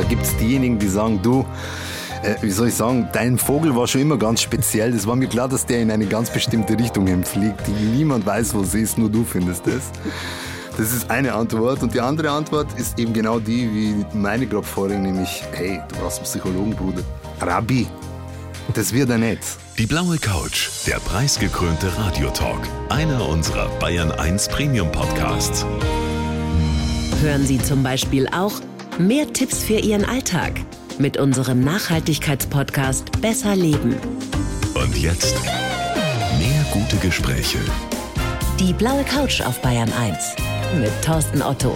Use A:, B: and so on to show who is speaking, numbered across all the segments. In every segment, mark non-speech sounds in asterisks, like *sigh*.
A: da gibt es diejenigen, die sagen, du, äh, wie soll ich sagen, dein Vogel war schon immer ganz speziell. Das war mir klar, dass der in eine ganz bestimmte Richtung fliegt, die niemand weiß, wo sie ist, nur du findest es. Das ist eine Antwort. Und die andere Antwort ist eben genau die, wie meine gerade vorhin, nämlich, hey, du brauchst einen Psychologen, Bruder. Rabbi, das wird er nicht.
B: Die blaue Couch, der preisgekrönte Radiotalk. Einer unserer Bayern 1 Premium Podcasts.
C: Hören Sie zum Beispiel auch mehr Tipps für Ihren Alltag mit unserem Nachhaltigkeitspodcast Besser Leben.
B: Und jetzt mehr gute Gespräche.
C: Die blaue Couch auf Bayern 1 mit Thorsten Otto.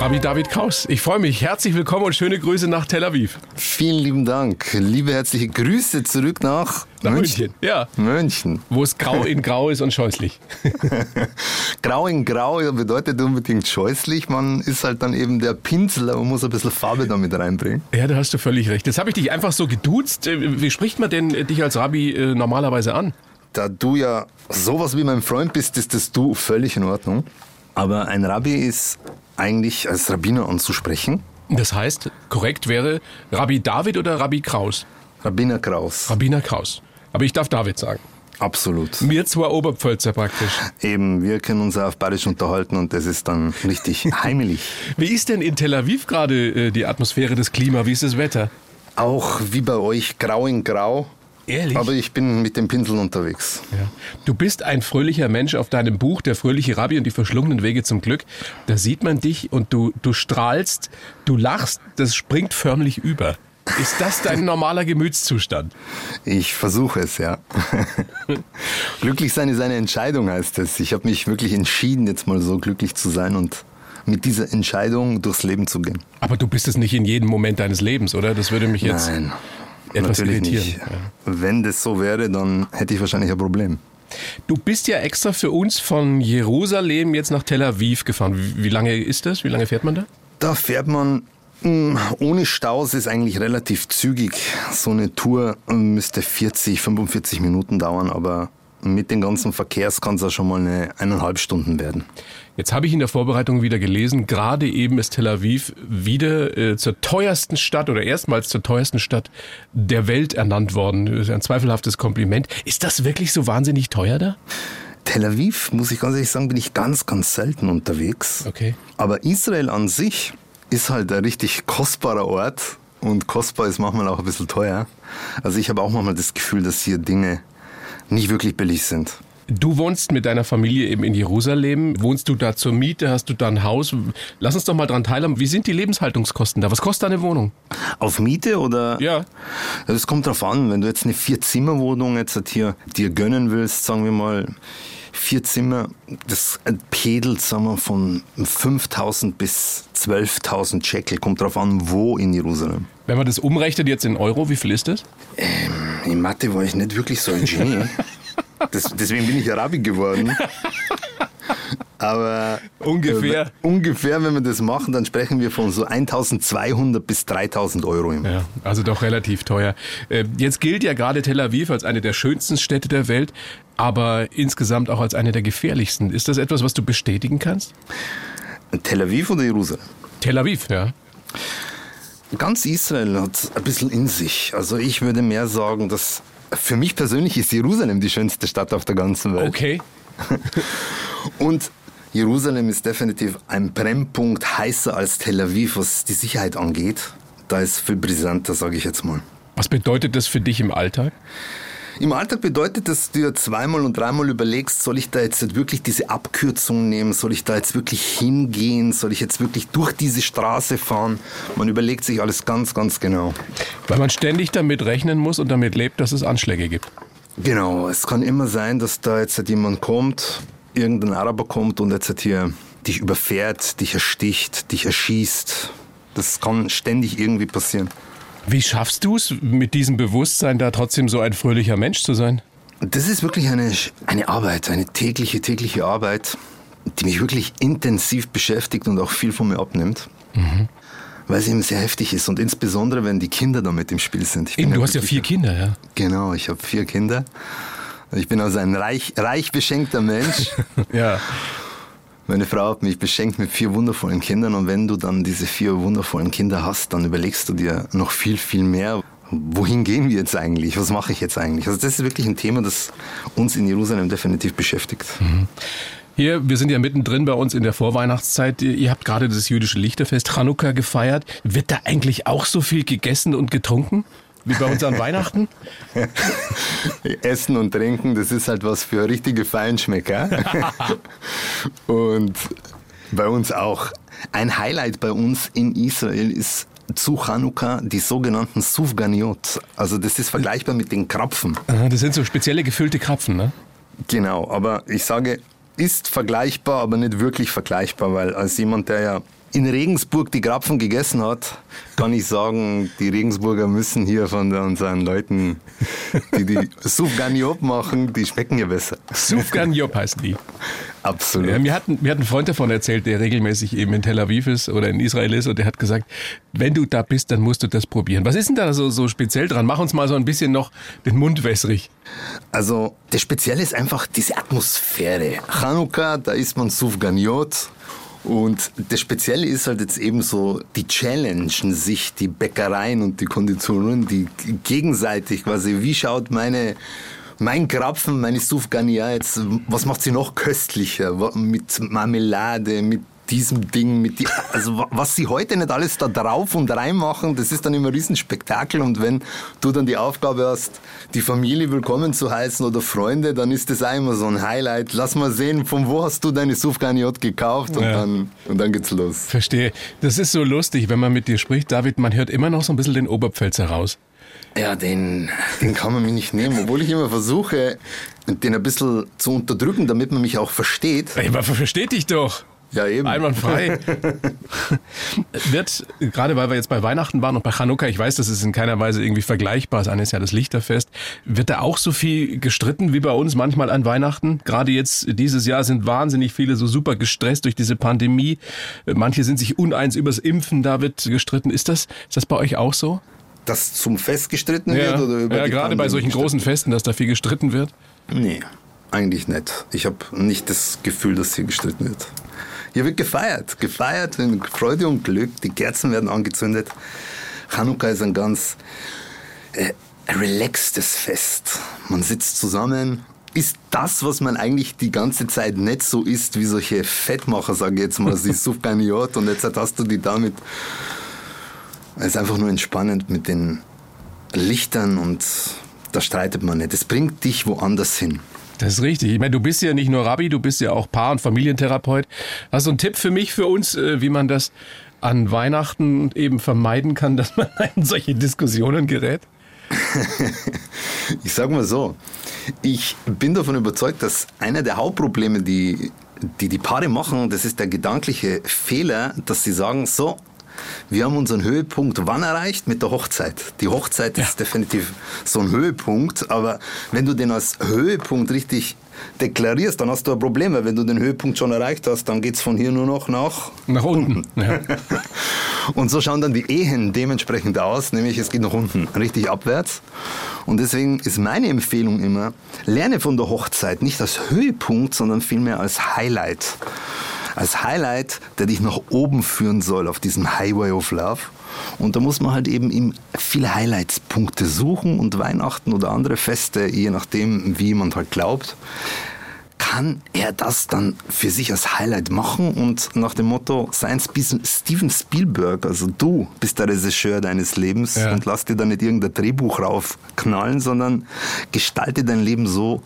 D: Rabbi David Kraus, ich freue mich. Herzlich willkommen und schöne Grüße nach Tel Aviv.
A: Vielen lieben Dank. Liebe herzliche Grüße zurück nach,
D: nach München. München.
A: Ja. München.
D: Wo es grau in grau ist und scheußlich. *laughs*
A: grau in grau bedeutet unbedingt scheußlich. Man ist halt dann eben der Pinsel, man muss ein bisschen Farbe damit reinbringen.
D: Ja, da hast du völlig recht. Jetzt habe ich dich einfach so geduzt. Äh, wie spricht man denn dich als Rabbi äh, normalerweise an?
A: Da du ja sowas wie mein Freund bist, ist das du völlig in Ordnung. Aber ein Rabbi ist eigentlich als Rabbiner anzusprechen.
D: Das heißt, korrekt wäre Rabbi David oder Rabbi Kraus?
A: Rabbiner Kraus.
D: Rabbiner Kraus. Aber ich darf David sagen.
A: Absolut.
D: Wir zwei Oberpfälzer praktisch.
A: Eben, wir können uns auf Bayerisch unterhalten und das ist dann richtig *laughs* heimelig.
D: Wie ist denn in Tel Aviv gerade äh, die Atmosphäre, das Klima? Wie ist das Wetter?
A: Auch wie bei euch, grau in grau.
D: Ehrlich?
A: Aber ich bin mit dem Pinsel unterwegs.
D: Ja. Du bist ein fröhlicher Mensch auf deinem Buch, Der fröhliche Rabbi und die verschlungenen Wege zum Glück. Da sieht man dich und du, du strahlst, du lachst, das springt förmlich über. Ist das dein normaler Gemütszustand?
A: Ich versuche es, ja. *laughs* glücklich sein ist eine Entscheidung, heißt es. Ich habe mich wirklich entschieden, jetzt mal so glücklich zu sein und mit dieser Entscheidung durchs Leben zu gehen.
D: Aber du bist es nicht in jedem Moment deines Lebens, oder? Das würde mich jetzt.
A: Nein etwas Natürlich irritieren. Nicht. Ja. Wenn das so wäre, dann hätte ich wahrscheinlich ein Problem.
D: Du bist ja extra für uns von Jerusalem jetzt nach Tel Aviv gefahren. Wie, lange ist das? Wie lange fährt man da?
A: Da fährt man hm, ohne Staus ist eigentlich relativ zügig. So eine Tour müsste 40, 45 Minuten dauern, aber mit den ganzen Verkehrs kann es auch schon mal eine eineinhalb Stunden werden.
D: Jetzt habe ich in der Vorbereitung wieder gelesen, gerade eben ist Tel Aviv wieder äh, zur teuersten Stadt oder erstmals zur teuersten Stadt der Welt ernannt worden. Das ist ein zweifelhaftes Kompliment. Ist das wirklich so wahnsinnig teuer da?
A: Tel Aviv, muss ich ganz ehrlich sagen, bin ich ganz, ganz selten unterwegs.
D: Okay.
A: Aber Israel an sich ist halt ein richtig kostbarer Ort. Und kostbar ist manchmal auch ein bisschen teuer. Also ich habe auch manchmal das Gefühl, dass hier Dinge nicht wirklich billig sind.
D: Du wohnst mit deiner Familie eben in Jerusalem. Wohnst du da zur Miete? Hast du da ein Haus? Lass uns doch mal dran teilhaben. Wie sind die Lebenshaltungskosten da? Was kostet eine Wohnung?
A: Auf Miete oder?
D: Ja.
A: Das kommt drauf an. Wenn du jetzt eine Vier-Zimmer-Wohnung jetzt hier dir gönnen willst, sagen wir mal, vier Zimmer, das pedelt, sagen wir, von 5000 bis 12.000 Shekel. Kommt drauf an, wo in Jerusalem.
D: Wenn man das umrechnet jetzt in Euro, wie viel ist das?
A: Ähm, in Mathe war ich nicht wirklich so ein Genie. Das, deswegen bin ich Arabi geworden. Aber
D: ungefähr.
A: Äh, ungefähr, wenn wir das machen, dann sprechen wir von so 1200 bis 3000 Euro im
D: Ja, also doch relativ teuer. Äh, jetzt gilt ja gerade Tel Aviv als eine der schönsten Städte der Welt, aber insgesamt auch als eine der gefährlichsten. Ist das etwas, was du bestätigen kannst?
A: Tel Aviv oder Jerusalem?
D: Tel Aviv, ja.
A: Ganz Israel hat ein bisschen in sich. Also ich würde mehr sagen, dass für mich persönlich ist Jerusalem die schönste Stadt auf der ganzen Welt.
D: Okay. *laughs*
A: Und Jerusalem ist definitiv ein Brennpunkt heißer als Tel Aviv, was die Sicherheit angeht. Da ist viel brisanter, sage ich jetzt mal.
D: Was bedeutet das für dich im Alltag?
A: Im Alltag bedeutet das, dass du dir zweimal und dreimal überlegst, soll ich da jetzt wirklich diese Abkürzung nehmen? Soll ich da jetzt wirklich hingehen? Soll ich jetzt wirklich durch diese Straße fahren? Man überlegt sich alles ganz, ganz genau.
D: Weil man ständig damit rechnen muss und damit lebt, dass es Anschläge gibt.
A: Genau, es kann immer sein, dass da jetzt jemand kommt, irgendein Araber kommt und jetzt hier dich überfährt, dich ersticht, dich erschießt. Das kann ständig irgendwie passieren.
D: Wie schaffst du es, mit diesem Bewusstsein da trotzdem so ein fröhlicher Mensch zu sein?
A: Das ist wirklich eine, eine Arbeit, eine tägliche, tägliche Arbeit, die mich wirklich intensiv beschäftigt und auch viel von mir abnimmt. Mhm. Weil sie eben sehr heftig ist und insbesondere, wenn die Kinder da mit im Spiel sind.
D: Eben, du hast ja vier Kinder, ja?
A: Genau, ich habe vier Kinder. Ich bin also ein reich, reich beschenkter Mensch. *laughs*
D: ja.
A: Meine Frau hat mich beschenkt mit vier wundervollen Kindern und wenn du dann diese vier wundervollen Kinder hast, dann überlegst du dir noch viel, viel mehr. Wohin gehen wir jetzt eigentlich? Was mache ich jetzt eigentlich? Also das ist wirklich ein Thema, das uns in Jerusalem definitiv beschäftigt. Mhm.
D: Hier, wir sind ja mittendrin bei uns in der Vorweihnachtszeit. Ihr habt gerade das jüdische Lichterfest Chanukka gefeiert. Wird da eigentlich auch so viel gegessen und getrunken? Wie bei uns an *laughs* Weihnachten?
A: Essen und Trinken, das ist halt was für richtige Feinschmecker. *laughs* und bei uns auch. Ein Highlight bei uns in Israel ist zu Chanukka die sogenannten Sufganiot. Also das ist vergleichbar mit den Krapfen.
D: Das sind so spezielle gefüllte Krapfen, ne?
A: Genau, aber ich sage, ist vergleichbar, aber nicht wirklich vergleichbar, weil als jemand, der ja in Regensburg die Krapfen gegessen hat, kann ich sagen, die Regensburger müssen hier von unseren Leuten, die die *laughs* Soufganiop machen, die schmecken ja besser.
D: Soufganiop heißen die.
A: Absolut.
D: Ja, mir, hat, mir hat ein Freund davon erzählt, der regelmäßig eben in Tel Aviv ist oder in Israel ist und der hat gesagt, wenn du da bist, dann musst du das probieren. Was ist denn da so, so speziell dran? Mach uns mal so ein bisschen noch den Mund wässrig.
A: Also, das Spezielle ist einfach diese Atmosphäre. Chanukka, da isst man Soufganiot und das Spezielle ist halt jetzt eben so, die challengen sich die Bäckereien und die Konditorien, die gegenseitig quasi, wie schaut meine mein Krapfen, meine Soufgania jetzt, was macht sie noch köstlicher? Mit Marmelade, mit diesem Ding, mit die, also was sie heute nicht alles da drauf und rein machen, das ist dann immer ein Riesenspektakel und wenn du dann die Aufgabe hast, die Familie willkommen zu heißen oder Freunde, dann ist das auch immer so ein Highlight. Lass mal sehen, von wo hast du deine Sufganiot gekauft und, ja. dann, und dann geht's los.
D: Verstehe. Das ist so lustig, wenn man mit dir spricht, David, man hört immer noch so ein bisschen den Oberpfälzer raus.
A: Ja, den, den kann man mir nicht nehmen, obwohl ich immer versuche, den ein bisschen zu unterdrücken, damit man mich auch versteht.
D: Aber versteht dich doch.
A: Ja, eben.
D: Einwandfrei. *laughs* Wird, gerade weil wir jetzt bei Weihnachten waren und bei Chanukka, ich weiß, das ist in keiner Weise irgendwie vergleichbar, das eine ist ja das Lichterfest, wird da auch so viel gestritten wie bei uns manchmal an Weihnachten? Gerade jetzt dieses Jahr sind wahnsinnig viele so super gestresst durch diese Pandemie. Manche sind sich uneins übers Impfen, da wird gestritten. Ist das, ist das bei euch auch so?
A: Dass zum Fest gestritten
D: ja,
A: wird?
D: Oder über ja, gerade Pandemie bei solchen großen Festen, dass da viel gestritten wird?
A: Nee, eigentlich nicht. Ich habe nicht das Gefühl, dass hier gestritten wird. Hier wird gefeiert. Gefeiert in Freude und Glück. Die Kerzen werden angezündet. Chanukka ist ein ganz äh, relaxtes Fest. Man sitzt zusammen, ist das, was man eigentlich die ganze Zeit nicht so isst, wie solche Fettmacher, sage ich jetzt mal, sie *laughs* Sufganiot und jetzt hast du die damit. Es ist einfach nur entspannend mit den Lichtern und da streitet man nicht. Es bringt dich woanders hin.
D: Das ist richtig. Ich meine, du bist ja nicht nur Rabbi, du bist ja auch Paar- und Familientherapeut. Hast du einen Tipp für mich, für uns, äh, wie man das an Weihnachten eben vermeiden kann, *laughs* dass man in solche Diskussionen gerät? *laughs*
A: ich sage mal so, ich bin davon überzeugt, dass einer der Hauptprobleme, die die, die Paare machen, das ist der gedankliche Fehler, dass sie sagen, so, wir haben unseren Höhepunkt wann erreicht? Mit der Hochzeit. Die Hochzeit ja. ist definitiv so ein Höhepunkt, aber wenn du den als Höhepunkt richtig deklarierst, dann hast du ein Problem, weil wenn du den Höhepunkt schon erreicht hast, dann geht es von hier nur noch nach,
D: nach unten. Ja. *laughs*
A: Und so schauen dann die Ehen dementsprechend aus, nämlich es geht nach unten, richtig abwärts. Und deswegen ist meine Empfehlung immer, lerne von der Hochzeit nicht als Höhepunkt, sondern vielmehr als Highlight als Highlight, der dich nach oben führen soll auf diesem Highway of Love. Und da muss man halt eben ihm viele Highlightspunkte suchen und Weihnachten oder andere Feste, je nachdem, wie jemand halt glaubt, kann er das dann für sich als Highlight machen und nach dem Motto, sein Steven Spielberg, also du bist der Regisseur deines Lebens ja. und lass dir da nicht irgendein Drehbuch raufknallen, sondern gestalte dein Leben so,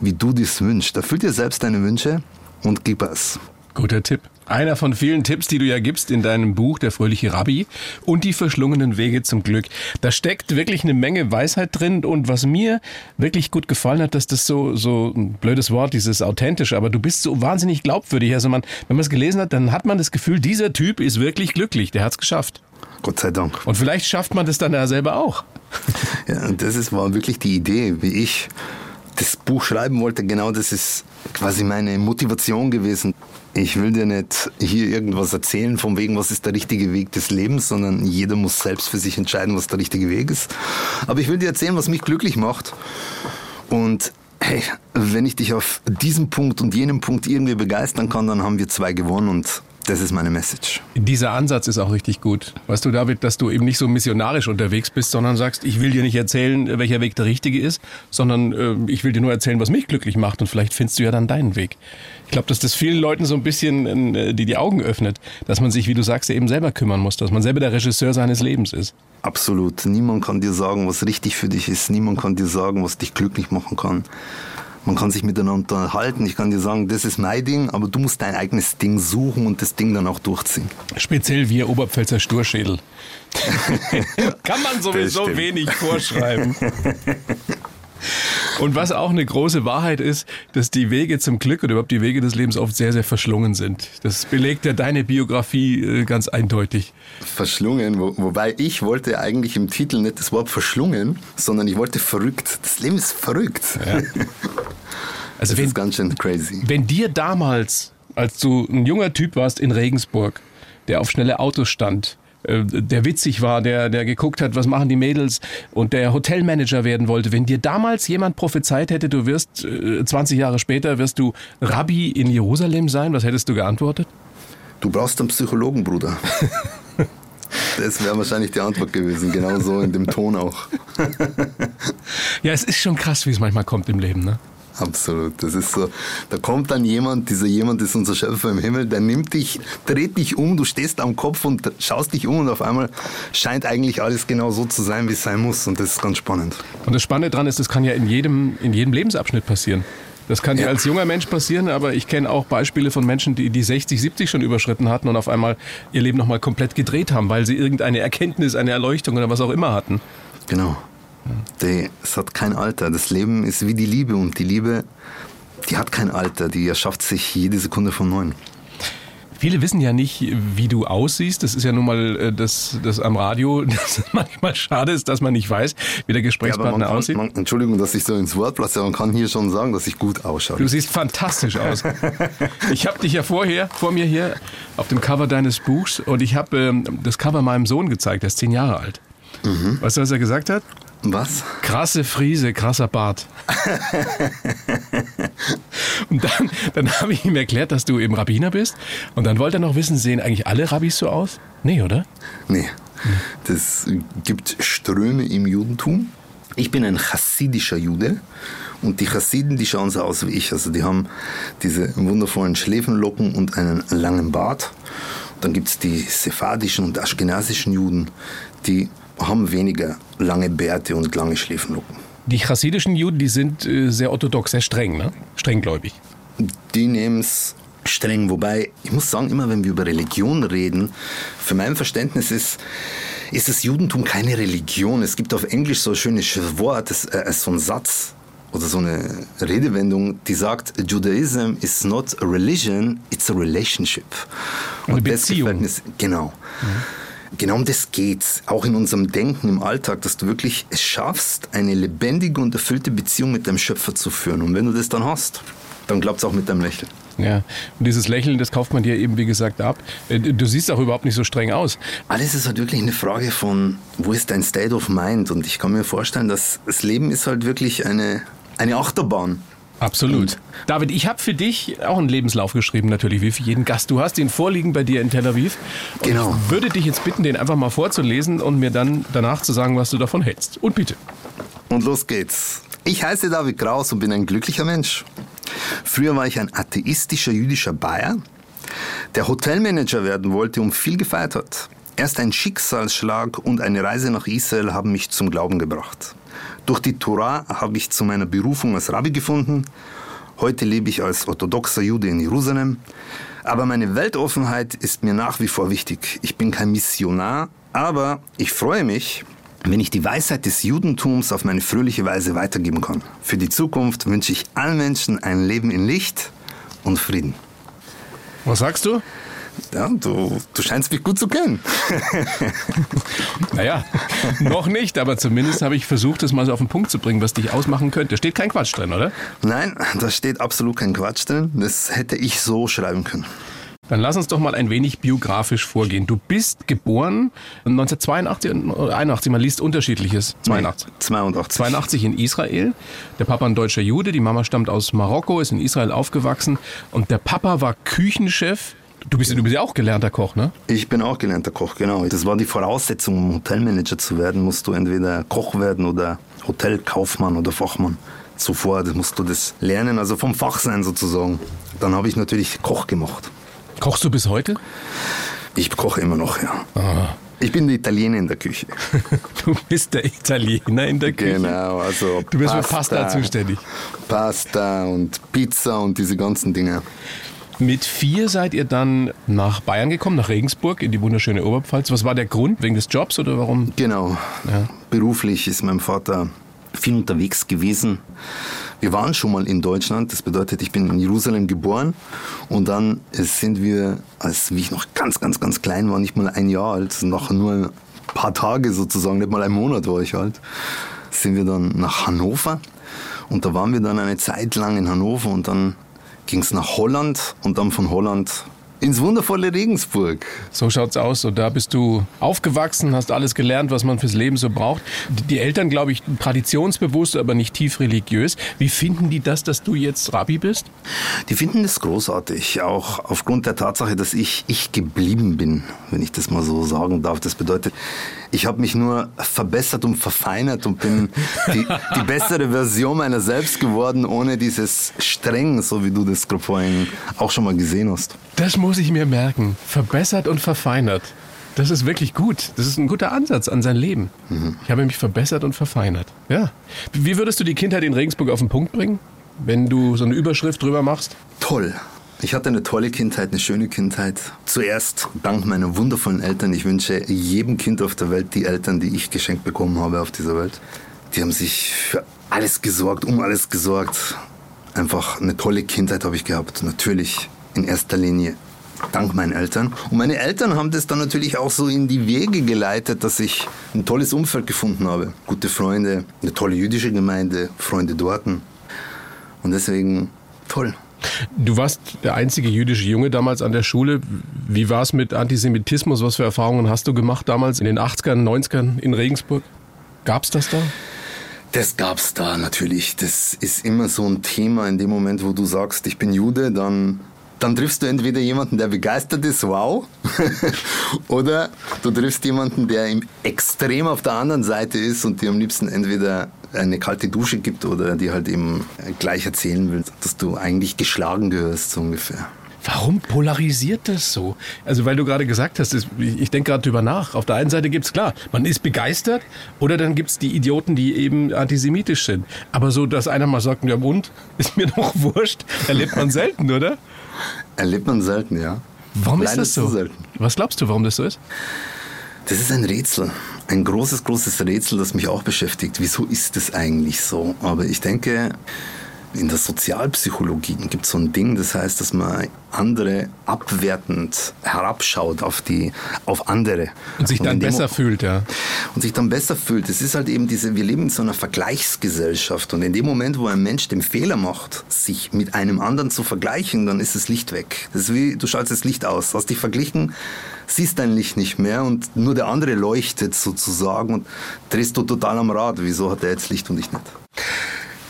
A: wie du dies wünschst. Erfüll dir selbst deine Wünsche und gib es.
D: Guter Tipp. Einer von vielen Tipps, die du ja gibst in deinem Buch Der fröhliche Rabbi und die verschlungenen Wege zum Glück. Da steckt wirklich eine Menge Weisheit drin und was mir wirklich gut gefallen hat, dass das so, so ein blödes Wort, dieses authentisch, aber du bist so wahnsinnig glaubwürdig. Also man, wenn man es gelesen hat, dann hat man das Gefühl, dieser Typ ist wirklich glücklich, der hat es geschafft.
A: Gott sei Dank.
D: Und vielleicht schafft man das dann ja selber auch. *laughs*
A: Ja, und das ist, war wirklich die Idee, wie ich das Buch schreiben wollte. Genau das ist quasi meine Motivation gewesen. Ich will dir nicht hier irgendwas erzählen, von wegen, was ist der richtige Weg des Lebens, sondern jeder muss selbst für sich entscheiden, was der richtige Weg ist. Aber ich will dir erzählen, was mich glücklich macht. Und hey, wenn ich dich auf diesem Punkt und jenem Punkt irgendwie begeistern kann, dann haben wir zwei gewonnen und das ist meine Message.
D: Dieser Ansatz ist auch richtig gut. Weißt du, David, dass du eben nicht so missionarisch unterwegs bist, sondern sagst, ich will dir nicht erzählen, welcher Weg der richtige ist, sondern äh, ich will dir nur erzählen, was mich glücklich macht und vielleicht findest du ja dann deinen Weg. Ich glaube, dass das vielen Leuten so ein bisschen äh, die, die Augen öffnet, dass man sich, wie du sagst, eben selber kümmern muss, dass man selber der Regisseur seines Lebens ist.
A: Absolut. Niemand kann dir sagen, was richtig für dich ist. Niemand kann dir sagen, was dich glücklich machen kann. Man kann sich miteinander unterhalten. Ich kann dir sagen, das ist mein Ding, aber du musst dein eigenes Ding suchen und das Ding dann auch durchziehen.
D: Speziell wir Oberpfälzer Sturschädel. *laughs* kann man sowieso wenig vorschreiben. *laughs* Und was auch eine große Wahrheit ist, dass die Wege zum Glück oder überhaupt die Wege des Lebens oft sehr, sehr verschlungen sind. Das belegt ja deine Biografie äh, ganz eindeutig.
A: Verschlungen, wo, wobei ich wollte eigentlich im Titel nicht das Wort verschlungen, sondern ich wollte verrückt. Das Leben ist verrückt. Ja. *laughs*
D: Also das wenn, ist ganz schön crazy. Wenn dir damals, als du ein junger Typ warst in Regensburg, der auf schnelle Autos stand, äh, der witzig war, der, der geguckt hat, was machen die Mädels und der Hotelmanager werden wollte. Wenn dir damals jemand prophezeit hätte, du wirst 20 äh, Jahre später wirst du Rabbi in Jerusalem sein, was hättest du geantwortet?
A: Du brauchst einen Psychologen, Bruder. *laughs* Das wäre wahrscheinlich die Antwort gewesen, genau so in dem Ton auch.
D: ja, es ist schon krass, wie es manchmal kommt im Leben, ne?
A: Absolut. Das ist so. Da kommt dann jemand, dieser jemand ist unser Schöpfer im Himmel, der nimmt dich, dreht dich um, du stehst am Kopf und schaust dich um und auf einmal scheint eigentlich alles genau so zu sein, wie es sein muss. Und das ist ganz spannend.
D: Und das Spannende daran ist, das kann ja in jedem, in jedem Lebensabschnitt passieren. Das kann ja. dir als junger Mensch passieren, aber ich kenne auch Beispiele von Menschen, die die 60, 70 schon überschritten hatten und auf einmal ihr Leben nochmal komplett gedreht haben, weil sie irgendeine Erkenntnis, eine Erleuchtung oder was auch immer hatten.
A: Genau. Die, es hat kein Alter. Das Leben ist wie die Liebe und die Liebe, die hat kein Alter. Die erschafft sich jede Sekunde vom Neuen.
D: Viele wissen ja nicht, wie du aussiehst. Das ist ja nun mal äh, das, das am Radio, *laughs* das manchmal schade ist, dass man nicht weiß, wie der Gesprächspartner ja, kann, aussieht.
A: Man, Entschuldigung, dass ich so ins Wort platze, man kann hier schon sagen, dass ich gut ausschaue.
D: Du siehst fantastisch aus. *laughs* ich habe dich ja vorher, vor mir hier auf dem Cover deines Buchs und ich habe ähm, das Cover meinem Sohn gezeigt, der ist zehn Jahre alt. Mhm. Weißt du, was er gesagt hat?
A: Was?
D: Krasse Friese, krasser Bart. *laughs* und dann, dann habe ich ihm erklärt, dass du eben Rabbiner bist. Und dann wollte er noch wissen, sehen eigentlich alle Rabbis so aus? Nee, oder?
A: Nee. Das gibt Ströme im Judentum. Ich bin ein chassidischer Jude und die Chassiden, die schauen so aus wie ich. Also die haben diese wundervollen Schläfenlocken und einen langen Bart. Dann gibt es die sephardischen und aschkenasischen Juden, die haben weniger lange Bärte und lange Schläfenlocken.
D: Die chassidischen Juden, die sind äh, sehr orthodox, sehr streng, ne? strenggläubig.
A: Die nehmen es streng, wobei ich muss sagen, immer wenn wir über Religion reden, für mein Verständnis ist, ist das Judentum keine Religion. Es gibt auf Englisch so ein schönes Wort, das, äh, so ein Satz oder so eine Redewendung, die sagt, Judaism is not a religion, it's a relationship.
D: Eine Und Beziehung.
A: Das genau. Mhm genau um das geht's. Auch in unserem Denken im Alltag, dass du wirklich es schaffst, eine lebendige und erfüllte Beziehung mit deinem Schöpfer zu führen. Und wenn du das dann hast, dann klappt es auch mit deinem Lächeln.
D: Ja, und dieses Lächeln, das kauft man dir eben, wie gesagt, ab. Äh, du siehst auch überhaupt nicht so streng aus.
A: Alles ist halt wirklich eine Frage von, wo ist dein State of Mind? Und ich kann mir vorstellen, dass das Leben ist halt wirklich eine, eine Achterbahn.
D: Absolut. David, ich habe für dich auch einen Lebenslauf geschrieben, natürlich, wie für jeden Gast. Du hast ihn vorliegen bei dir in Tel Aviv. Und genau. Ich würde dich jetzt bitten, den einfach mal vorzulesen und mir dann danach zu sagen, was du davon hältst. Und bitte.
A: Und los geht's. Ich heiße David Kraus und bin ein glücklicher Mensch. Früher war ich ein atheistischer jüdischer Bayer, der Hotelmanager werden wollte und viel gefeiert hat. Erst ein Schicksalsschlag und eine Reise nach Israel haben mich zum Glauben gebracht. Durch die Torah habe ich zu meiner Berufung als Rabbi gefunden. Heute lebe ich als orthodoxer Jude in Jerusalem. Aber meine Weltoffenheit ist mir nach wie vor wichtig. Ich bin kein Missionar, aber ich freue mich, wenn ich die Weisheit des Judentums auf meine fröhliche Weise weitergeben kann. Für die Zukunft wünsche ich allen Menschen ein Leben in Licht und Frieden.
D: Was sagst du?
A: Ja, du, du scheinst mich gut zu kennen. *laughs*
D: naja, noch nicht, aber zumindest habe ich versucht, das mal so auf den Punkt zu bringen, was dich ausmachen könnte. Steht kein Quatsch drin, oder?
A: Nein, da steht absolut kein Quatsch drin. Das hätte ich so schreiben können.
D: Dann lass uns doch mal ein wenig biografisch vorgehen. Du bist geboren 1982 oder 81, man liest unterschiedliches. 82.
A: Nee, 82.
D: 82 in Israel. Der Papa ein deutscher Jude, die Mama stammt aus Marokko, ist in Israel aufgewachsen und der Papa war Küchenchef Du bist, du bist ja auch gelernter Koch, ne?
A: Ich bin auch gelernter Koch, genau. Das war die Voraussetzung, um Hotelmanager zu werden, musst du entweder Koch werden oder Hotelkaufmann oder Fachmann. Zuvor musst du das lernen, also vom Fach sein sozusagen. Dann habe ich natürlich Koch gemacht.
D: Kochst du bis heute?
A: Ich koche immer noch, ja. Aha. Ich bin der Italiener in der Küche. *laughs*
D: du bist der Italiener in der Küche?
A: Genau, also
D: Du bist Pasta, für Pasta zuständig.
A: Pasta und Pizza und diese ganzen Dinge.
D: Mit vier seid ihr dann nach Bayern gekommen, nach Regensburg, in die wunderschöne Oberpfalz. Was war der Grund? Wegen des Jobs oder warum?
A: Genau. Ja. Beruflich ist mein Vater viel unterwegs gewesen. Wir waren schon mal in Deutschland, das bedeutet, ich bin in Jerusalem geboren und dann sind wir, als wie ich noch ganz, ganz, ganz klein war, nicht mal ein Jahr alt, noch nur ein paar Tage sozusagen, nicht mal ein Monat war ich alt, sind wir dann nach Hannover und da waren wir dann eine Zeit lang in Hannover und dann ging es nach Holland und dann von Holland ins wundervolle Regensburg.
D: So schaut's aus. Und da bist du aufgewachsen, hast alles gelernt, was man fürs Leben so braucht. Die Eltern, glaube ich, traditionsbewusst, aber nicht tief religiös. Wie finden die das, dass du jetzt Rabbi bist?
A: Die finden das großartig, auch aufgrund der Tatsache, dass ich ich geblieben bin, wenn ich das mal so sagen darf. Das bedeutet, ich habe mich nur verbessert und verfeinert und bin die, die bessere Version meiner selbst geworden, ohne dieses Streng, so wie du das vorhin auch schon mal gesehen hast.
D: Das muss ich mir merken. Verbessert und verfeinert. Das ist wirklich gut. Das ist ein guter Ansatz an sein Leben. Mhm. Ich habe mich verbessert und verfeinert. Ja. Wie würdest du die Kindheit in Regensburg auf den Punkt bringen, wenn du so eine Überschrift drüber machst?
A: Toll. Ich hatte eine tolle Kindheit, eine schöne Kindheit. Zuerst dank meiner wundervollen Eltern. Ich wünsche jedem Kind auf der Welt die Eltern, die ich geschenkt bekommen habe auf dieser Welt. Die haben sich für alles gesorgt, um alles gesorgt. Einfach eine tolle Kindheit habe ich gehabt. Natürlich in erster Linie dank meinen Eltern. Und meine Eltern haben das dann natürlich auch so in die Wege geleitet, dass ich ein tolles Umfeld gefunden habe. Gute Freunde, eine tolle jüdische Gemeinde, Freunde dort. Und deswegen toll.
D: Du warst der einzige jüdische Junge damals an der Schule. Wie war es mit Antisemitismus? Was für Erfahrungen hast du gemacht damals in den 80ern, 90ern in Regensburg? Gab es das da?
A: Das gab's da natürlich. Das ist immer so ein Thema in dem Moment, wo du sagst, ich bin Jude, dann dann triffst du entweder jemanden, der begeistert ist, wow, *laughs* oder du triffst jemanden, der im extrem auf der anderen Seite ist und dir am liebsten entweder eine kalte Dusche gibt oder dir halt eben gleich erzählen will, dass du eigentlich geschlagen gehörst, so ungefähr.
D: Warum polarisiert das so? Also, weil du gerade gesagt hast, ich denke gerade drüber nach. Auf der einen Seite gibt es klar, man ist begeistert oder dann gibt es die Idioten, die eben antisemitisch sind. Aber so, dass einer mal sagt, ja, Mund *laughs* ist mir doch wurscht, erlebt man selten, oder?
A: Erlebt man selten, ja.
D: Warum Leider ist das so? Selten. Was glaubst du, warum das so ist?
A: Das ist ein Rätsel. Ein großes, großes Rätsel, das mich auch beschäftigt. Wieso ist es eigentlich so? Aber ich denke, in der Sozialpsychologie gibt es so ein Ding, das heißt, dass man andere abwertend herabschaut auf die, auf andere.
D: Und sich dann und besser fühlt, ja.
A: Und sich dann besser fühlt. Es ist halt eben diese, wir leben in so einer Vergleichsgesellschaft und in dem Moment, wo ein Mensch den Fehler macht, sich mit einem anderen zu vergleichen, dann ist das Licht weg. Das ist wie, du schaltest das Licht aus, hast dich verglichen, siehst dein Licht nicht mehr und nur der andere leuchtet sozusagen und drehst du total am Rad. Wieso hat er jetzt Licht und ich nicht?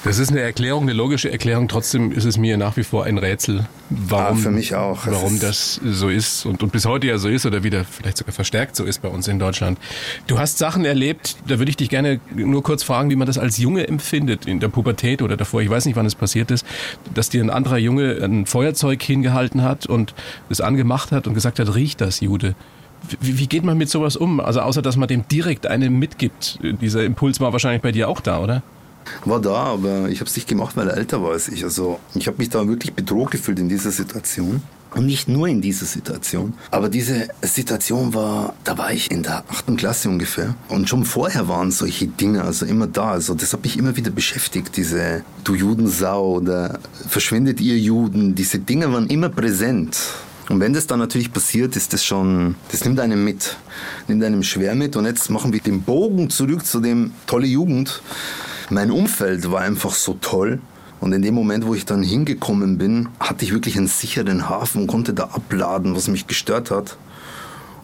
D: Das ist eine Erklärung, eine logische Erklärung. Trotzdem ist es mir nach wie vor ein Rätsel, warum,
A: ah, für mich auch.
D: warum das so ist und, und bis heute ja so ist oder wieder vielleicht sogar verstärkt so ist bei uns in Deutschland. Du hast Sachen erlebt, da würde ich dich gerne nur kurz fragen, wie man das als Junge empfindet, in der Pubertät oder davor. Ich weiß nicht, wann es passiert ist, dass dir ein anderer Junge ein Feuerzeug hingehalten hat und es angemacht hat und gesagt hat, riecht das, Jude. Wie, wie geht man mit sowas um? Also außer, dass man dem direkt eine mitgibt. Dieser Impuls war wahrscheinlich bei dir auch da, oder?
A: War da, aber ich habe es nicht gemacht, weil er älter war als ich. Also ich habe mich da wirklich bedroht gefühlt in dieser Situation. Und nicht nur in dieser Situation. Aber diese Situation war, da war ich in der achten Klasse ungefähr. Und schon vorher waren solche Dinge, also immer da. Also das hat mich immer wieder beschäftigt, diese Du Judensau oder verschwindet ihr Juden. Diese Dinge waren immer präsent. Und wenn das dann natürlich passiert, ist das schon, das nimmt einem mit, nimmt einem schwer mit. Und jetzt machen wir den Bogen zurück zu dem tolle Jugend. Mein Umfeld war einfach so toll. Und in dem Moment, wo ich dann hingekommen bin, hatte ich wirklich einen sicheren Hafen und konnte da abladen, was mich gestört hat.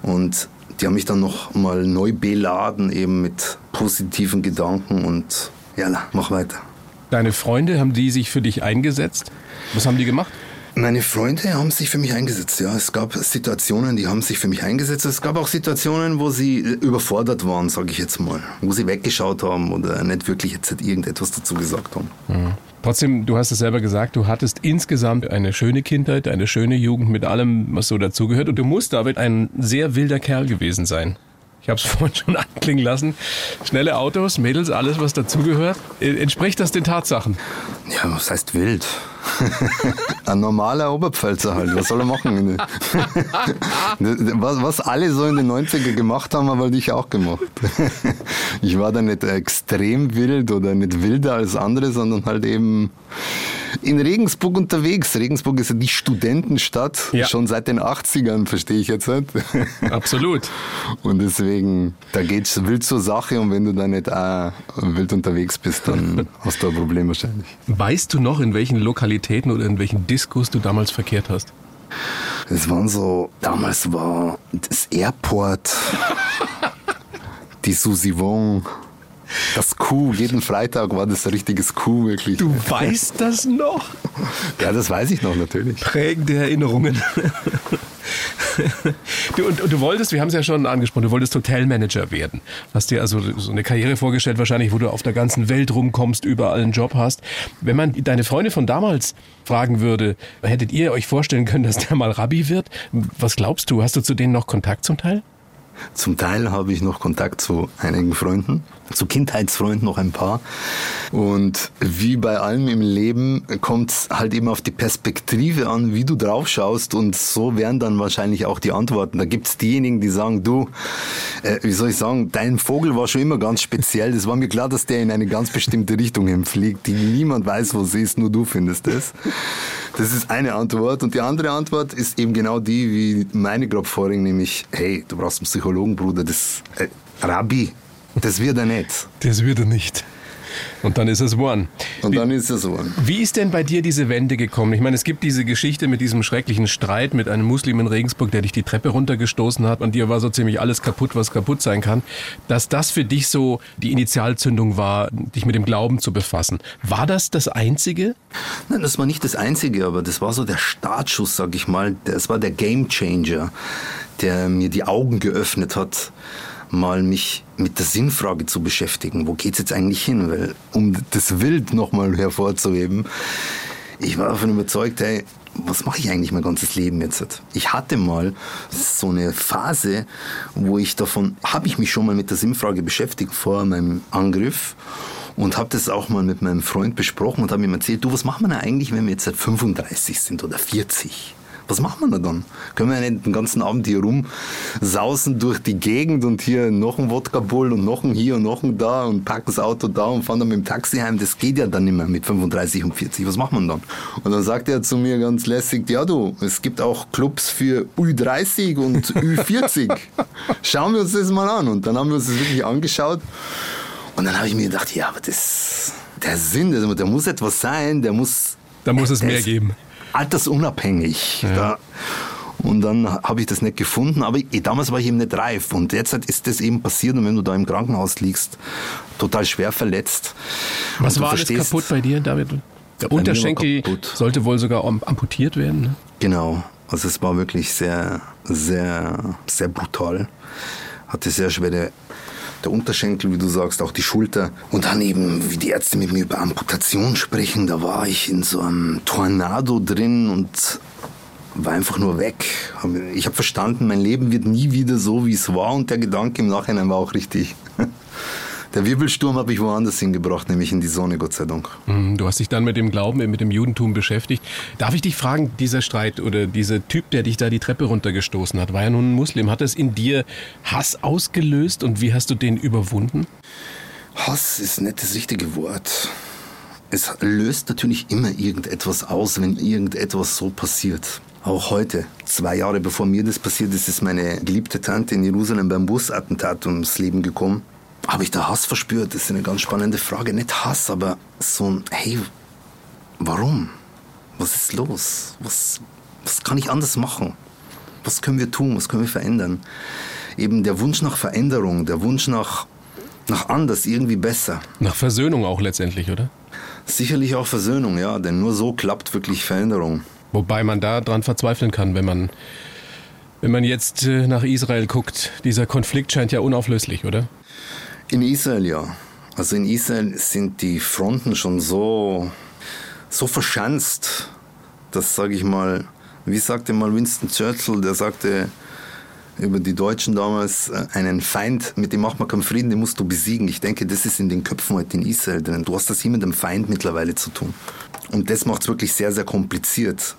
A: Und die haben mich dann noch mal neu beladen, eben mit positiven Gedanken und ja, mach weiter.
D: Deine Freunde, haben die sich für dich eingesetzt? Was haben die gemacht?
A: Meine Freunde haben sich für mich eingesetzt, ja. Es gab Situationen, die haben sich für mich eingesetzt. Es gab auch Situationen, wo sie überfordert waren, sage ich jetzt mal. Wo sie weggeschaut haben oder nicht wirklich jetzt irgendetwas dazu gesagt haben.
D: Mhm. Trotzdem, du hast es selber gesagt, du hattest insgesamt eine schöne Kindheit, eine schöne Jugend mit allem, was so dazugehört. Und du musst, David, ein sehr wilder Kerl gewesen sein. Ich habe es *laughs* vorhin schon anklingen lassen. Schnelle Autos, Mädels, alles, was dazugehört. Äh, entspricht das den Tatsachen?
A: Ja, was heißt wild? *laughs* Ein normaler Oberpfälzer halt. Was soll er machen? *laughs* was, alle so in den 90er gemacht haben, habe ich auch gemacht. Ich war da nicht extrem wild oder nicht wilder als andere, sondern halt eben in Regensburg unterwegs. Regensburg ist ja die Studentenstadt, ja. schon seit den 80ern, verstehe ich jetzt nicht.
D: Absolut. *laughs*
A: Und deswegen, da geht es wild zur Sache und wenn du da nicht auch wild unterwegs bist, dann *laughs* hast du ein Problem wahrscheinlich.
D: Weißt du noch, in welchen Lokalitäten oder in welchen Diskos du damals verkehrt hast?
A: Es waren so, damals war das Airport, *laughs* die Susi Wong. Das Kuh, jeden Freitag war das ein richtiges Kuh, wirklich.
D: Du weißt das noch? *laughs*
A: Ja, das weiß ich noch, natürlich.
D: Prägende Erinnerungen. Du, und, und, du wolltest, wir haben es ja schon angesprochen, du wolltest Hotelmanager werden. Hast dir also so eine Karriere vorgestellt, wahrscheinlich, wo du auf der ganzen Welt rumkommst, überall einen Job hast. Wenn man deine Freunde von damals fragen würde, hättet ihr euch vorstellen können, dass der mal Rabbi wird? Was glaubst du? Hast du zu denen noch Kontakt zum Teil?
A: Zum Teil habe ich noch Kontakt zu einigen Freunden, zu Kindheitsfreunden noch ein paar. Und wie bei allem im Leben kommt es halt eben auf die Perspektive an, wie du drauf schaust. Und so wären dann wahrscheinlich auch die Antworten. Da gibt es diejenigen, die sagen, du, äh, wie soll ich sagen, dein Vogel war schon immer ganz speziell. Das war mir klar, dass der in eine ganz bestimmte Richtung hinfliegt, die niemand weiß, wo sie ist, nur du findest es. Das ist eine Antwort. Und die andere Antwort ist eben genau die, wie meine gerade vorhin, nämlich, hey, du brauchst einen Psychologen, Bruder. Das, äh, Rabbi, das wird er nicht.
D: Das wird er nicht. Und dann ist es One.
A: Und dann ist es One.
D: Wie ist denn bei dir diese Wende gekommen? Ich meine, es gibt diese Geschichte mit diesem schrecklichen Streit mit einem Muslim in Regensburg, der dich die Treppe runtergestoßen hat und dir war so ziemlich alles kaputt, was kaputt sein kann. Dass das für dich so die Initialzündung war, dich mit dem Glauben zu befassen. War das das Einzige?
A: Nein, das war nicht das Einzige, aber das war so der Startschuss, sag ich mal. Das war der Game Changer, der mir die Augen geöffnet hat mal mich mit der Sinnfrage zu beschäftigen. Wo geht's jetzt eigentlich hin? Weil, um das Wild nochmal hervorzuheben, ich war davon überzeugt, hey, was mache ich eigentlich mein ganzes Leben jetzt? Ich hatte mal so eine Phase, wo ich davon, habe ich mich schon mal mit der Sinnfrage beschäftigt vor meinem Angriff und habe das auch mal mit meinem Freund besprochen und habe ihm erzählt, du, was machen wir denn eigentlich, wenn wir jetzt seit 35 sind oder 40? Was machen wir dann? Können wir nicht den ganzen Abend hier rumsausen durch die Gegend und hier noch ein Wodka-Bull und noch ein hier und noch ein da und packen das Auto da und fahren dann mit dem Taxi heim? Das geht ja dann nicht mehr mit 35 und 40. Was macht man dann? Und dann sagt er zu mir ganz lässig, ja du, es gibt auch Clubs für Ü30 und *laughs* Ü40. Schauen wir uns das mal an. Und dann haben wir uns das wirklich angeschaut. Und dann habe ich mir gedacht, ja, aber das, der Sinn, also, der muss etwas sein, der muss...
D: Da muss es mehr geben
A: altersunabhängig. Ja. Da, und dann habe ich das nicht gefunden, aber ich, damals war ich eben nicht reif. Und derzeit ist das eben passiert und wenn du da im Krankenhaus liegst, total schwer verletzt.
D: Was war alles kaputt bei dir, David? Der Unterschenkel sollte wohl sogar amputiert werden. Ne?
A: Genau. Also es war wirklich sehr, sehr, sehr brutal. Hatte sehr schwere der Unterschenkel, wie du sagst, auch die Schulter. Und dann eben, wie die Ärzte mit mir über Amputation sprechen, da war ich in so einem Tornado drin und war einfach nur weg. Ich habe verstanden, mein Leben wird nie wieder so, wie es war und der Gedanke im Nachhinein war auch richtig. *laughs* Der Wirbelsturm habe ich woanders hingebracht, nämlich in die Sonne, Gott sei Dank.
D: Mhm, du hast dich dann mit dem Glauben, mit dem Judentum beschäftigt. Darf ich dich fragen, dieser Streit oder dieser Typ, der dich da die Treppe runtergestoßen hat, war ja nun ein Muslim. Hat es in dir Hass ausgelöst und wie hast du den überwunden?
A: Hass ist nicht das richtige Wort. Es löst natürlich immer irgendetwas aus, wenn irgendetwas so passiert. Auch heute, zwei Jahre bevor mir das passiert ist, ist meine geliebte Tante in Jerusalem beim Busattentat ums Leben gekommen. Habe ich da Hass verspürt? Das ist eine ganz spannende Frage. Nicht Hass, aber so ein, hey, warum? Was ist los? Was, was kann ich anders machen? Was können wir tun? Was können wir verändern? Eben der Wunsch nach Veränderung, der Wunsch nach, nach anders, irgendwie besser.
D: Nach Versöhnung auch letztendlich, oder?
A: Sicherlich auch Versöhnung, ja, denn nur so klappt wirklich Veränderung.
D: Wobei man da dran verzweifeln kann, wenn man, wenn man jetzt äh, nach Israel guckt. Dieser Konflikt scheint ja unauflöslich, oder?
A: In Israel ja. Also in Israel sind die Fronten schon so, so verschanzt, dass, sage ich mal, wie sagte mal Winston Churchill, der sagte über die Deutschen damals, äh, einen Feind, mit dem macht man keinen Frieden, den musst du besiegen. Ich denke, das ist in den Köpfen heute in Israel drin. Du hast das hier mit dem Feind mittlerweile zu tun. Und das macht es wirklich sehr, sehr kompliziert.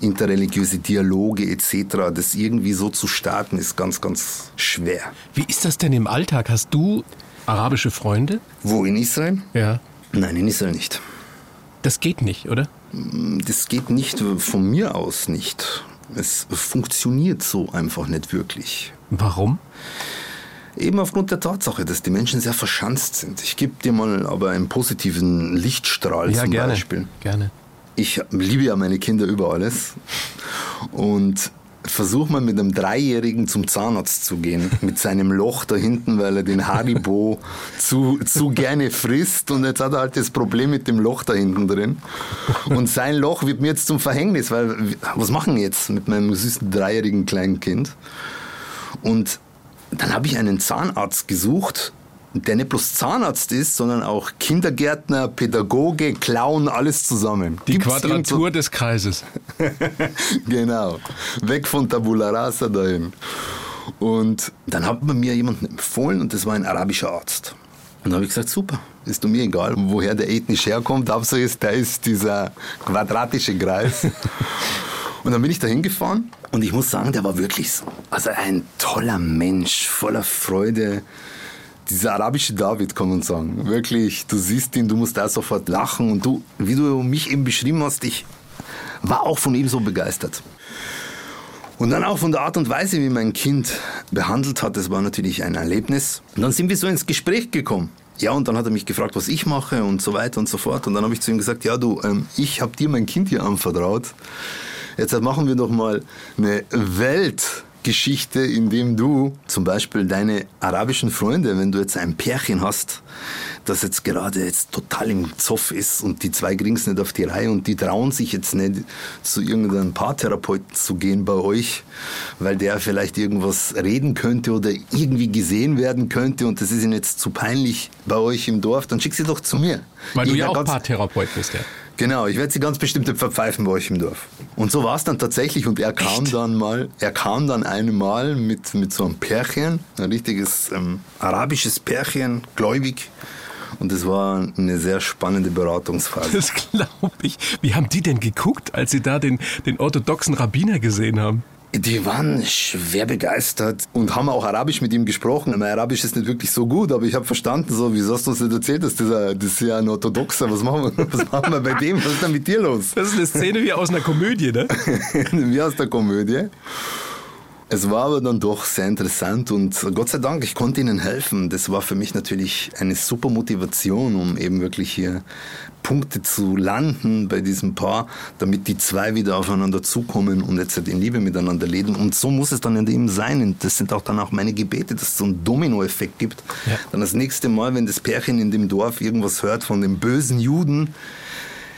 A: Interreligiöse Dialoge etc., das irgendwie so zu starten, ist ganz, ganz schwer.
D: Wie ist das denn im Alltag? Hast du arabische Freunde?
A: Wo, in Israel?
D: Ja.
A: Nein, in Israel nicht.
D: Das geht nicht, oder?
A: Das geht nicht von mir aus nicht. Es funktioniert so einfach nicht wirklich.
D: Warum?
A: Eben aufgrund der Tatsache, dass die Menschen sehr verschanzt sind. Ich gebe dir mal aber einen positiven Lichtstrahl
D: Ja,
A: zum
D: gerne.
A: Beispiel.
D: Gerne.
A: Ich liebe ja meine Kinder über alles und versuche mal mit einem Dreijährigen zum Zahnarzt zu gehen, mit seinem Loch da hinten, weil er den Haribo zu, zu gerne frisst und jetzt hat er halt das Problem mit dem Loch da hinten drin. Und sein Loch wird mir jetzt zum Verhängnis, weil was machen jetzt mit meinem süßen dreijährigen kleinen Kind? Und dann habe ich einen Zahnarzt gesucht, der nicht bloß Zahnarzt ist, sondern auch Kindergärtner, Pädagoge, Clown, alles zusammen.
D: Die
A: Gibt's
D: Quadratur des Kreises. *laughs*
A: genau. Weg von Tabula Rasa dahin. Und dann hat man mir jemanden empfohlen und das war ein arabischer Arzt. Und da habe ich gesagt, super, ist mir egal, woher der ethnisch herkommt, Hauptsache ist, da ist dieser quadratische Kreis. *laughs* Und dann bin ich da hingefahren und ich muss sagen, der war wirklich so. Also ein toller Mensch, voller Freude. Dieser arabische David, kann man sagen. Wirklich, du siehst ihn, du musst da sofort lachen. Und du, wie du mich eben beschrieben hast, ich war auch von ihm so begeistert. Und dann auch von der Art und Weise, wie mein Kind behandelt hat, das war natürlich ein Erlebnis. Und dann sind wir so ins Gespräch gekommen. Ja, und dann hat er mich gefragt, was ich mache und so weiter und so fort. Und dann habe ich zu ihm gesagt, ja du, ähm, ich habe dir mein Kind hier anvertraut. Jetzt machen wir doch mal eine Weltgeschichte, in dem du zum Beispiel deine arabischen Freunde, wenn du jetzt ein Pärchen hast, das jetzt gerade jetzt total im Zoff ist und die zwei kriegen es nicht auf die Reihe und die trauen sich jetzt nicht zu irgendeinem Paartherapeuten zu gehen bei euch, weil der vielleicht irgendwas reden könnte oder irgendwie gesehen werden könnte und das ist ihnen jetzt zu peinlich bei euch im Dorf, dann schick sie doch zu mir.
D: Weil du ja auch Paartherapeut bist, ja.
A: Genau, ich werde sie ganz bestimmt verpfeifen bei euch im Dorf. Und so war es dann tatsächlich und er kam dann mal, er kam dann einmal mit, mit so einem Pärchen, ein richtiges ähm, arabisches Pärchen, gläubig. Und es war eine sehr spannende Beratungsphase.
D: Das glaube ich. Wie haben die denn geguckt, als sie da den, den orthodoxen Rabbiner gesehen haben?
A: Die waren schwer begeistert und haben auch Arabisch mit ihm gesprochen. Mein Arabisch ist nicht wirklich so gut, aber ich habe verstanden, so, wieso hast du uns nicht erzählt, dass dieser, das ist ja ein Orthodoxer, was machen, wir, *laughs* was machen wir bei dem, was ist denn mit dir los?
D: Das ist eine Szene wie aus einer Komödie, ne? *laughs*
A: wie aus der Komödie. Es war aber dann doch sehr interessant und Gott sei Dank, ich konnte ihnen helfen. Das war für mich natürlich eine super Motivation, um eben wirklich hier Punkte zu landen bei diesem Paar, damit die zwei wieder aufeinander zukommen und jetzt in Liebe miteinander leben. Und so muss es dann eben sein. Und das sind auch dann auch meine Gebete, dass es so einen Dominoeffekt gibt.
D: Ja.
A: Dann das nächste Mal, wenn das Pärchen in dem Dorf irgendwas hört von dem bösen Juden,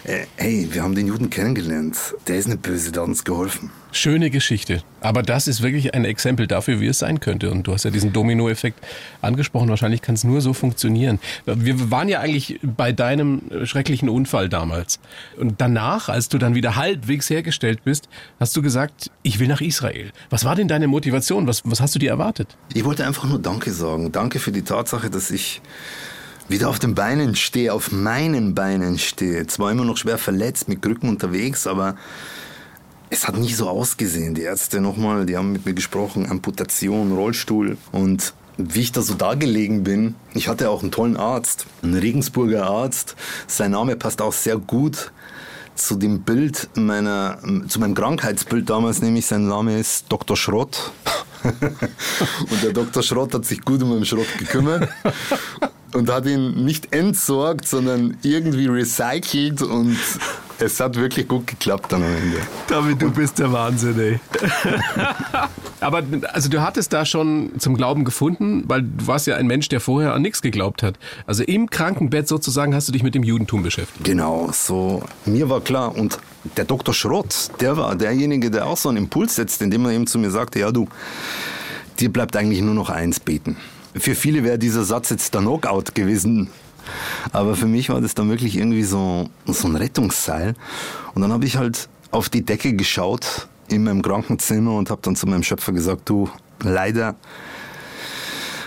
A: äh, hey, wir haben den Juden kennengelernt. Der ist nicht böse, der hat uns geholfen.
D: Schöne Geschichte. Aber das ist wirklich ein Exempel dafür, wie es sein könnte. Und du hast ja diesen Dominoeffekt angesprochen. Wahrscheinlich kann es nur so funktionieren. Wir waren ja eigentlich bei deinem schrecklichen Unfall damals. Und danach, als du dann wieder halbwegs hergestellt bist, hast du gesagt, ich will nach Israel. Was war denn deine Motivation? Was, was hast du dir erwartet?
A: Ich wollte einfach nur Danke sagen. Danke für die Tatsache, dass ich wieder auf den Beinen stehe, auf meinen Beinen stehe. Zwar immer noch schwer verletzt, mit Krücken unterwegs, aber es hat nicht so ausgesehen. Die Ärzte nochmal, die haben mit mir gesprochen, Amputation, Rollstuhl und wie ich da so da gelegen bin, ich hatte auch einen tollen Arzt, einen Regensburger Arzt. Sein Name passt auch sehr gut zu dem Bild meiner, zu meinem Krankheitsbild damals, nämlich sein Name ist Dr. Schrott. *laughs* und der Dr. Schrott hat sich gut um meinen Schrott gekümmert. und hat ihn nicht entsorgt, sondern irgendwie recycelt und es hat wirklich gut geklappt dann am Ende.
D: David, du bist der Wahnsinn, ey. *laughs* Aber also du hattest da schon zum Glauben gefunden, weil du warst ja ein Mensch, der vorher an nichts geglaubt hat. Also im Krankenbett sozusagen hast du dich mit dem Judentum beschäftigt.
A: Genau, so. Mir war klar und der Dr. Schrott, der war derjenige, der auch so einen Impuls setzt, indem er eben zu mir sagte, ja du, dir bleibt eigentlich nur noch eins beten. Für viele wäre dieser Satz jetzt der Knockout gewesen. Aber für mich war das dann wirklich irgendwie so, so ein Rettungsseil. Und dann habe ich halt auf die Decke geschaut in meinem Krankenzimmer und habe dann zu meinem Schöpfer gesagt, du, leider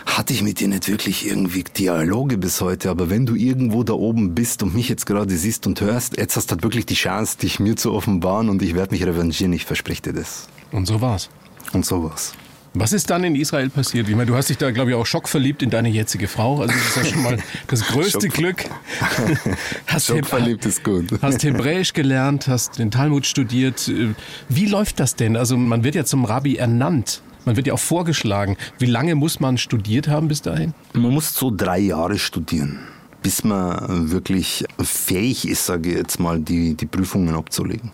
A: hatte ich mit dir nicht wirklich irgendwie Dialoge bis heute, aber wenn du irgendwo da oben bist und mich jetzt gerade siehst und hörst, jetzt hast du halt wirklich die Chance, dich mir zu offenbaren und ich werde mich revanchieren, ich verspreche dir das.
D: Und so war's.
A: Und so war's.
D: Was ist dann in Israel passiert? Ich meine, du hast dich da, glaube ich, auch schockverliebt in deine jetzige Frau. Also das ist ja schon mal das größte Glück. *laughs*
A: Hast schockverliebt ist gut.
D: Hast Hebräisch gelernt, hast den Talmud studiert. Wie läuft das denn? Also man wird ja zum Rabbi ernannt. Man wird ja auch vorgeschlagen. Wie lange muss man studiert haben bis dahin?
A: Man muss so drei Jahre studieren, bis man wirklich fähig ist, sage ich jetzt mal, die, die Prüfungen abzulegen.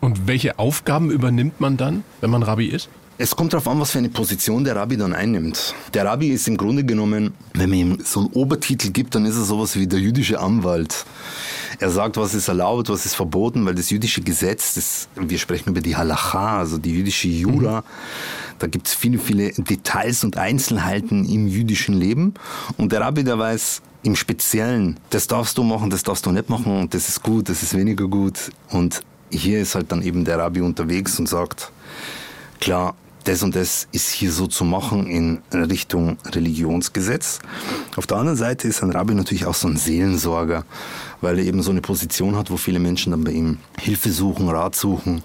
D: Und welche Aufgaben übernimmt man dann, wenn man Rabbi ist?
A: Es kommt darauf an, was für eine Position der Rabbi dann einnimmt. Der Rabbi ist im Grunde genommen, wenn man ihm so einen Obertitel gibt, dann ist er sowas wie der jüdische Anwalt. Er sagt, was ist erlaubt, was ist verboten, weil das jüdische Gesetz, das, wir sprechen über die Halacha, also die jüdische Jura, mhm. da gibt es viele, viele Details und Einzelheiten im jüdischen Leben. Und der Rabbi, der weiß im Speziellen, das darfst du machen, das darfst du nicht machen, das ist gut, das ist weniger gut. Und hier ist halt dann eben der Rabbi unterwegs und sagt, klar, das und das ist hier so zu machen in Richtung Religionsgesetz. Auf der anderen Seite ist ein Rabbi natürlich auch so ein Seelensorger, weil er eben so eine Position hat, wo viele Menschen dann bei ihm Hilfe suchen, Rat suchen.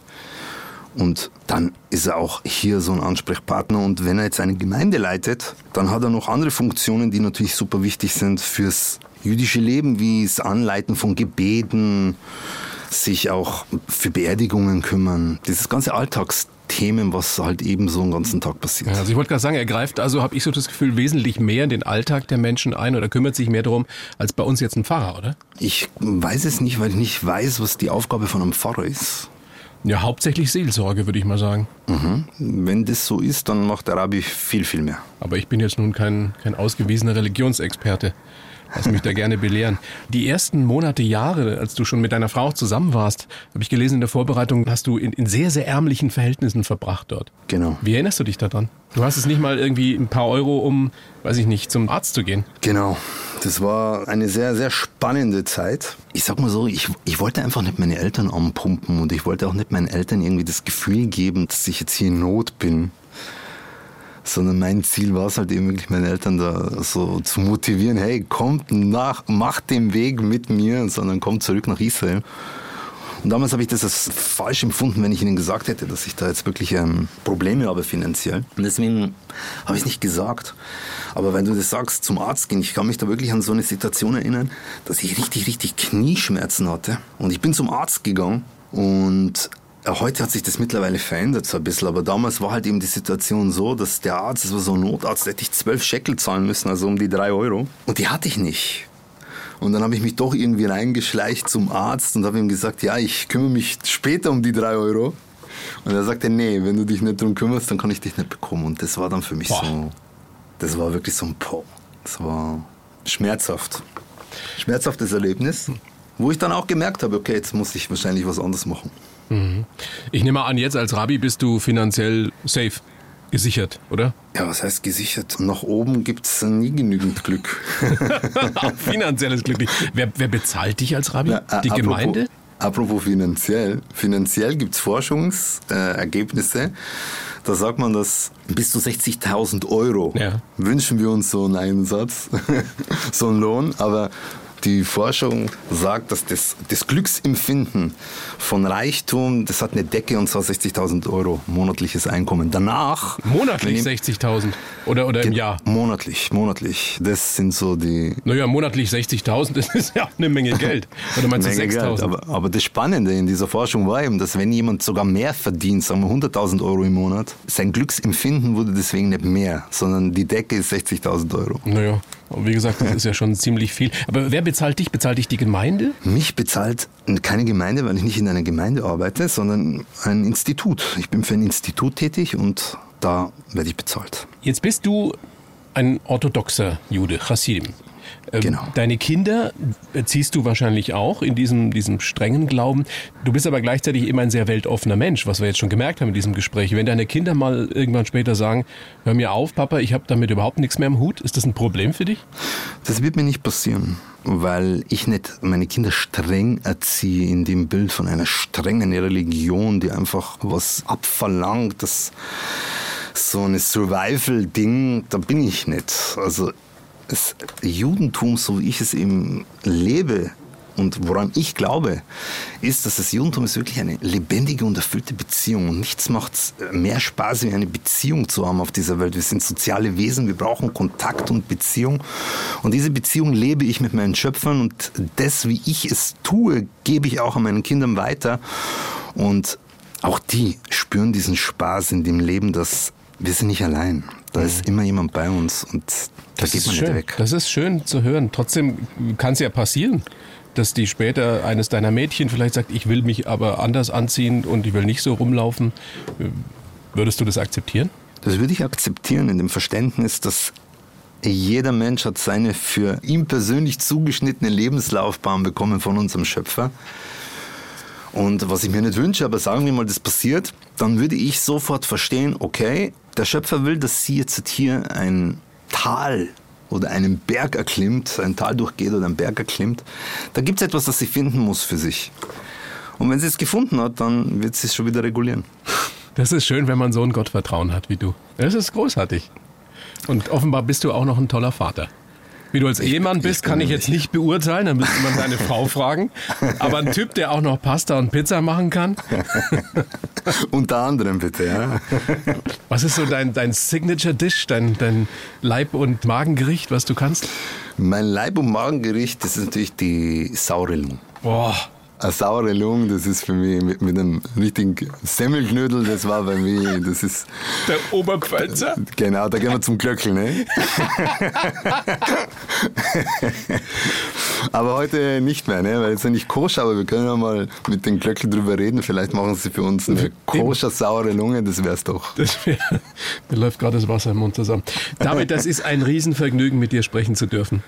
A: Und dann ist er auch hier so ein Ansprechpartner. Und wenn er jetzt eine Gemeinde leitet, dann hat er noch andere Funktionen, die natürlich super wichtig sind fürs jüdische Leben, wie das Anleiten von Gebeten, sich auch für Beerdigungen kümmern. Dieses ganze Alltags Themen, was halt eben so einen ganzen Tag passiert.
D: also ich wollte gerade sagen, er greift also, habe ich so das Gefühl, wesentlich mehr in den Alltag der Menschen ein oder kümmert sich mehr darum, als bei uns jetzt ein Pfarrer, oder?
A: Ich weiß es nicht, weil ich nicht weiß, was die Aufgabe von einem Pfarrer ist.
D: Ja, hauptsächlich Seelsorge, würde ich mal sagen.
A: Mhm. Wenn das so ist, dann macht der Rabbi viel, viel mehr.
D: Aber ich bin jetzt nun kein, kein ausgewiesener Religionsexperte. Lass mich da gerne belehren. Die ersten Monate, Jahre, als du schon mit deiner Frau zusammen warst, habe ich gelesen in der Vorbereitung, hast du in, in, sehr, sehr ärmlichen Verhältnissen verbracht dort.
A: Genau.
D: Wie erinnerst du dich daran? Du hast es nicht mal irgendwie ein paar Euro, um, weiß ich nicht, zum Arzt zu gehen.
A: Genau. Das war eine sehr, sehr spannende Zeit. Ich sag mal so, ich, ich wollte einfach nicht meine Eltern anpumpen und ich wollte auch nicht meinen Eltern irgendwie das Gefühl geben, dass ich jetzt hier in Not bin sondern mein Ziel war es halt eben wirklich meine Eltern da so zu motivieren, hey, kommt nach, macht den Weg mit mir, sondern kommt zurück nach Israel. Und damals habe ich das als falsch empfunden, wenn ich ihnen gesagt hätte, dass ich da jetzt wirklich ähm, Probleme habe finanziell. Und deswegen habe ich es nicht gesagt. Aber wenn du das sagst, zum Arzt gehen, ich kann mich da wirklich an so eine Situation erinnern, dass ich richtig, richtig Knieschmerzen hatte. Und ich bin zum Arzt gegangen und Heute hat sich das mittlerweile verändert so ein bisschen, aber damals war halt eben die Situation so, dass der Arzt, das war so ein Notarzt, da hätte ich zwölf Scheckel zahlen müssen, also um die drei Euro. Und die hatte ich nicht. Und dann habe ich mich doch irgendwie reingeschleicht zum Arzt und habe ihm gesagt, ja, ich kümmere mich später um die drei Euro. Und er sagte, nee, wenn du dich nicht darum kümmerst, dann kann ich dich nicht bekommen. Und das war dann für mich Boah. so, das war wirklich so ein Po. Das war schmerzhaft. Schmerzhaftes Erlebnis, wo ich dann auch gemerkt habe, okay, jetzt muss ich wahrscheinlich was anderes machen.
D: Mhm. Ich nehme an, jetzt als Rabbi bist du finanziell safe. Gesichert, oder?
A: Ja, was heißt gesichert? Nach oben gibt es nie genügend Glück. *laughs*
D: Finanzielles Glück nicht. Wer, wer, bezahlt dich als Rabbi? Na, äh, Die apropos, Gemeinde?
A: Apropos finanziell. Finanziell gibt es Forschungsergebnisse. Äh, da sagt man, dass bis zu 60.000 Euro ja. wünschen wir uns so einen Einsatz, *laughs* so einen Lohn. Aber die Forschung sagt, dass das, das Glücksempfinden von Reichtum, das hat eine Decke und zwar 60.000 Euro monatliches Einkommen. Danach.
D: Monatlich 60.000 oder, oder im Jahr?
A: Monatlich, monatlich. Das sind so die.
D: Naja, monatlich 60.000, das ist ja eine Menge *laughs* Geld. Oder meinst du 6.000?
A: Aber, aber das Spannende in dieser Forschung war eben, dass wenn jemand sogar mehr verdient, sagen wir 100.000 Euro im Monat, sein Glücksempfinden wurde deswegen nicht mehr, sondern die Decke ist 60.000 Euro.
D: Naja. Und wie gesagt, das ist ja schon ziemlich viel. Aber wer bezahlt dich? Bezahlt dich die Gemeinde?
A: Mich bezahlt keine Gemeinde, weil ich nicht in einer Gemeinde arbeite, sondern ein Institut. Ich bin für ein Institut tätig und da werde ich bezahlt.
D: Jetzt bist du ein orthodoxer Jude, Chassidim. Ähm,
A: Genau.
D: Deine Kinder erziehst du wahrscheinlich auch in diesem, diesem strengen Glauben. Du bist aber gleichzeitig immer ein sehr weltoffener Mensch, was wir jetzt schon gemerkt haben in diesem Gespräch. Wenn deine Kinder mal irgendwann später sagen, hör mir auf, Papa, ich habe damit überhaupt nichts mehr im Hut, ist das ein Problem für dich?
A: Das wird mir nicht passieren, weil ich nicht meine Kinder streng erziehe in dem Bild von einer strengen Religion, die einfach was abverlangt, das so eine Survival-Ding, da bin ich nicht. Also das Judentum, so wie ich es eben lebe und woran ich glaube, ist, dass das Judentum ist wirklich eine lebendige und erfüllte Beziehung. Und nichts macht mehr Spaß, wie eine Beziehung zu haben auf dieser Welt. Wir sind soziale Wesen, wir brauchen Kontakt und Beziehung. Und diese Beziehung lebe ich mit meinen Schöpfern und das, wie ich es tue, gebe ich auch an meinen Kindern weiter. Und auch die spüren diesen Spaß in dem Leben, dass wir sind nicht allein. Da ist immer jemand bei uns und da
D: Das
A: geht
D: ist
A: man
D: schön.
A: nicht weg.
D: Das ist schön zu hören. Trotzdem kann es ja passieren, dass die später eines deiner Mädchen vielleicht sagt, ich will mich aber anders anziehen und ich will nicht so rumlaufen. Würdest du das akzeptieren?
A: Das würde ich akzeptieren in dem Verständnis, dass jeder Mensch hat seine für ihn persönlich zugeschnittene Lebenslaufbahn bekommen von unserem Schöpfer. Und was ich mir nicht wünsche, aber sagen wir mal, das passiert, dann würde ich sofort verstehen, okay, der Schöpfer will, dass sie jetzt hier ein Tal oder einen Berg erklimmt, ein Tal durchgeht oder einen Berg erklimmt. Da gibt es etwas, das sie finden muss für sich. Und wenn sie es gefunden hat, dann wird sie es schon wieder regulieren.
D: Das ist schön, wenn man so ein Gottvertrauen hat wie du. Das ist großartig. Und offenbar bist du auch noch ein toller Vater. Wie du als Ehemann bist, kann ich jetzt nicht beurteilen, da müsste man seine Frau *laughs* fragen. Aber ein Typ, der auch noch Pasta und Pizza machen kann. *laughs*
A: Unter anderem bitte, ja.
D: Was ist so dein, dein Signature-Dish, dein, dein Leib- und Magengericht, was du kannst?
A: Mein Leib- und Magengericht, das ist natürlich die saure Lung.
D: Boah,
A: Eine saure Lung, das ist für mich mit, mit einem richtigen Semmelknödel, das war bei mir, das ist,
D: der Oberpfälzer.
A: genau, da gehen wir zum Glöckl, ne? aber heute nicht mehr, ne? Weil jetzt nicht koscher, aber wir können ja mal mit den Glöckl drüber reden, vielleicht machen sie für uns eine koscher saure Lunge, das wär's doch.
D: Das wär, mir läuft gerade das Wasser im Mund zusammen. David, das ist ein Riesenvergnügen, mit dir sprechen zu dürfen.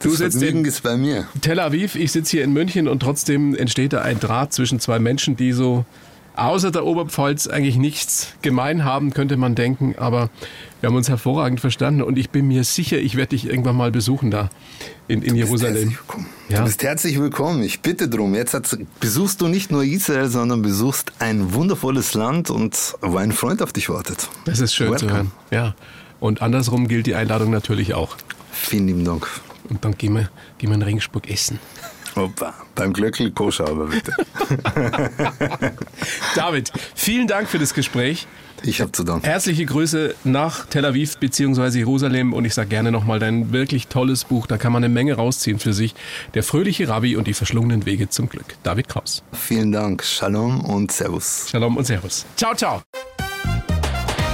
D: Du
A: Das
D: sitzt
A: Vergnügen
D: in
A: ist bei mir.
D: Tel Aviv, ich sitze hier in München und trotzdem entsteht da ein Draht zwischen zwei Menschen, die so außer der Oberpfalz eigentlich nichts gemein haben, könnte man denken. Aber wir haben uns hervorragend verstanden und ich bin mir sicher, ich werde dich irgendwann mal besuchen da in, in Jerusalem. Ja.
A: Du bist herzlich willkommen. Ich bitte drum. Jetzt hat's- besuchst du nicht nur Israel, sondern besuchst ein wundervolles Land und wo ein Freund auf dich wartet.
D: Das ist schön zu
A: Welcome.
D: hören. Ja. Und andersrum gilt die Einladung natürlich auch.
A: Vielen lieben Dank.
D: Und dann gehen wir, gehen wir in Regensburg essen.
A: Opa, beim Glöckl koscher aber bitte. *laughs*
D: David, vielen Dank für das Gespräch.
A: Ich habe zu danken.
D: Herzliche Grüße nach Tel Aviv bzw. Jerusalem und ich sage gerne nochmal dein wirklich tolles Buch, da kann man eine Menge rausziehen für sich. Der fröhliche Rabbi und die verschlungenen Wege zum Glück. David Kraus.
A: Vielen Dank. Shalom und Servus.
D: Shalom und Servus. Ciao, ciao.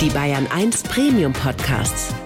C: Die Bayern 1 Premium Podcasts.